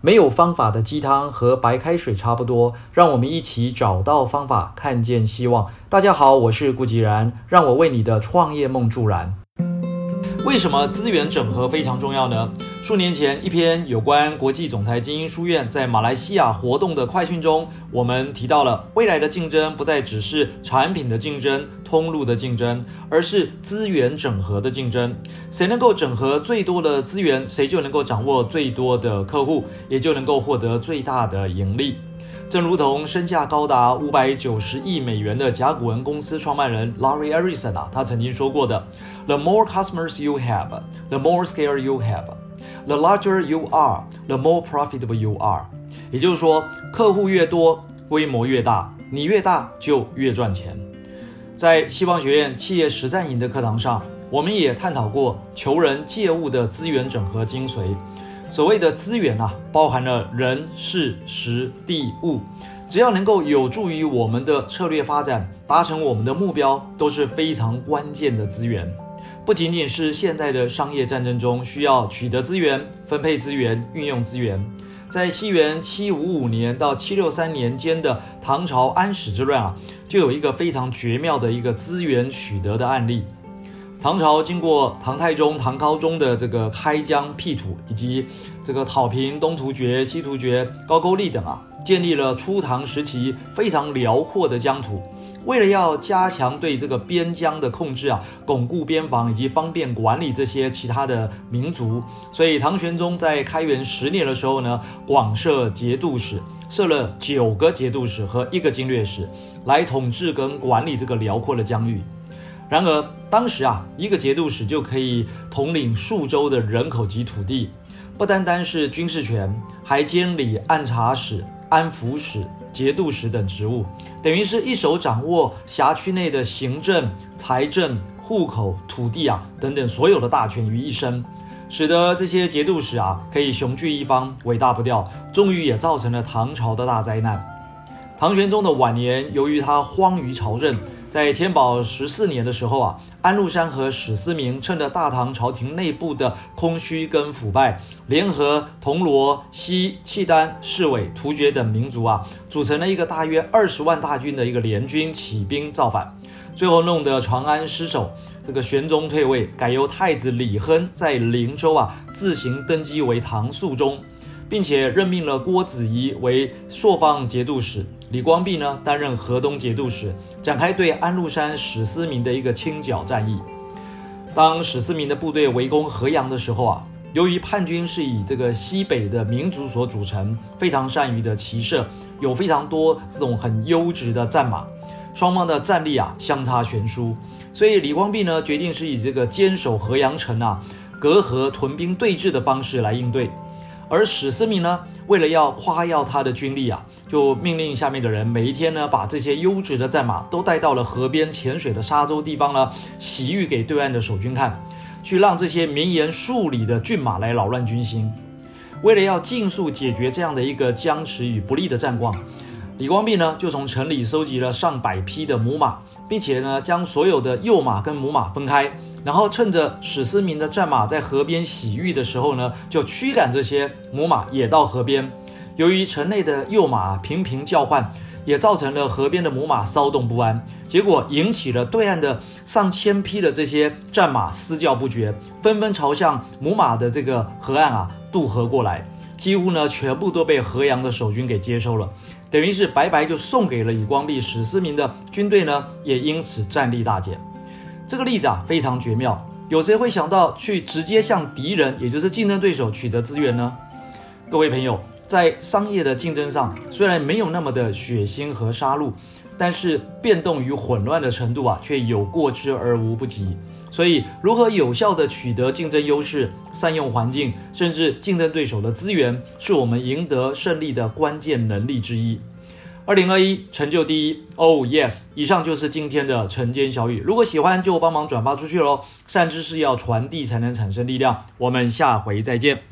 没有方法的鸡汤和白开水差不多，让我们一起找到方法，看见希望。大家好，我是顾吉然，让我为你的创业梦助燃。为什么资源整合非常重要呢？数年前，一篇有关国际总裁精英书院在马来西亚活动的快讯中，我们提到了未来的竞争不再只是产品的竞争、通路的竞争，而是资源整合的竞争。谁能够整合最多的资源，谁就能够掌握最多的客户，也就能够获得最大的盈利。正如同身价高达五百九十亿美元的甲骨文公司创办人 Larry Ellison 啊，他曾经说过的：“The more customers you have, the more scale you have. The larger you are, the more profitable you are。”也就是说，客户越多，规模越大，你越大就越赚钱。在希望学院企业实战营的课堂上，我们也探讨过求人借物的资源整合精髓。所谓的资源啊，包含了人、事、时、地、物，只要能够有助于我们的策略发展，达成我们的目标，都是非常关键的资源。不仅仅是现代的商业战争中需要取得资源、分配资源、运用资源，在西元七五五年到七六三年间的唐朝安史之乱啊，就有一个非常绝妙的一个资源取得的案例。唐朝经过唐太宗、唐高宗的这个开疆辟土，以及这个讨平东突厥、西突厥、高句丽等啊，建立了初唐时期非常辽阔的疆土。为了要加强对这个边疆的控制啊，巩固边防以及方便管理这些其他的民族，所以唐玄宗在开元十年的时候呢，广设节度使，设了九个节度使和一个经略使，来统治跟管理这个辽阔的疆域。然而，当时啊，一个节度使就可以统领数州的人口及土地，不单单是军事权，还兼理按察使、安抚使、节度使等职务，等于是一手掌握辖区内的行政、财政、户口、土地啊等等所有的大权于一身，使得这些节度使啊可以雄踞一方，伟大不掉，终于也造成了唐朝的大灾难。唐玄宗的晚年，由于他荒于朝政。在天宝十四年的时候啊，安禄山和史思明趁着大唐朝廷内部的空虚跟腐败，联合铜锣、西、契丹、侍卫、突厥等民族啊，组成了一个大约二十万大军的一个联军起兵造反，最后弄得长安失守，这个玄宗退位，改由太子李亨在灵州啊自行登基为唐肃宗。并且任命了郭子仪为朔方节度使，李光弼呢担任河东节度使，展开对安禄山、史思明的一个清剿战役。当史思明的部队围攻河阳的时候啊，由于叛军是以这个西北的民族所组成，非常善于的骑射，有非常多这种很优质的战马，双方的战力啊相差悬殊，所以李光弼呢决定是以这个坚守河阳城啊，隔河屯兵对峙的方式来应对。而史思明呢，为了要夸耀他的军力啊，就命令下面的人每一天呢，把这些优质的战马都带到了河边潜水的沙洲地方呢，洗浴给对岸的守军看，去让这些绵延数里的骏马来扰乱军心。为了要尽速解决这样的一个僵持与不利的战况，李光弼呢，就从城里收集了上百匹的母马，并且呢，将所有的幼马跟母马分开。然后趁着史思明的战马在河边洗浴的时候呢，就驱赶这些母马也到河边。由于城内的幼马频频叫唤，也造成了河边的母马骚动不安，结果引起了对岸的上千匹的这些战马嘶叫不绝，纷纷朝向母马的这个河岸啊渡河过来，几乎呢全部都被河阳的守军给接收了，等于是白白就送给了李光弼、史思明的军队呢，也因此战力大减。这个例子啊非常绝妙，有谁会想到去直接向敌人，也就是竞争对手取得资源呢？各位朋友，在商业的竞争上，虽然没有那么的血腥和杀戮，但是变动与混乱的程度啊，却有过之而无不及。所以，如何有效的取得竞争优势，善用环境，甚至竞争对手的资源，是我们赢得胜利的关键能力之一。二零二一成就第一，Oh yes！以上就是今天的晨间小语。如果喜欢，就帮忙转发出去喽。善知识要传递才能产生力量。我们下回再见。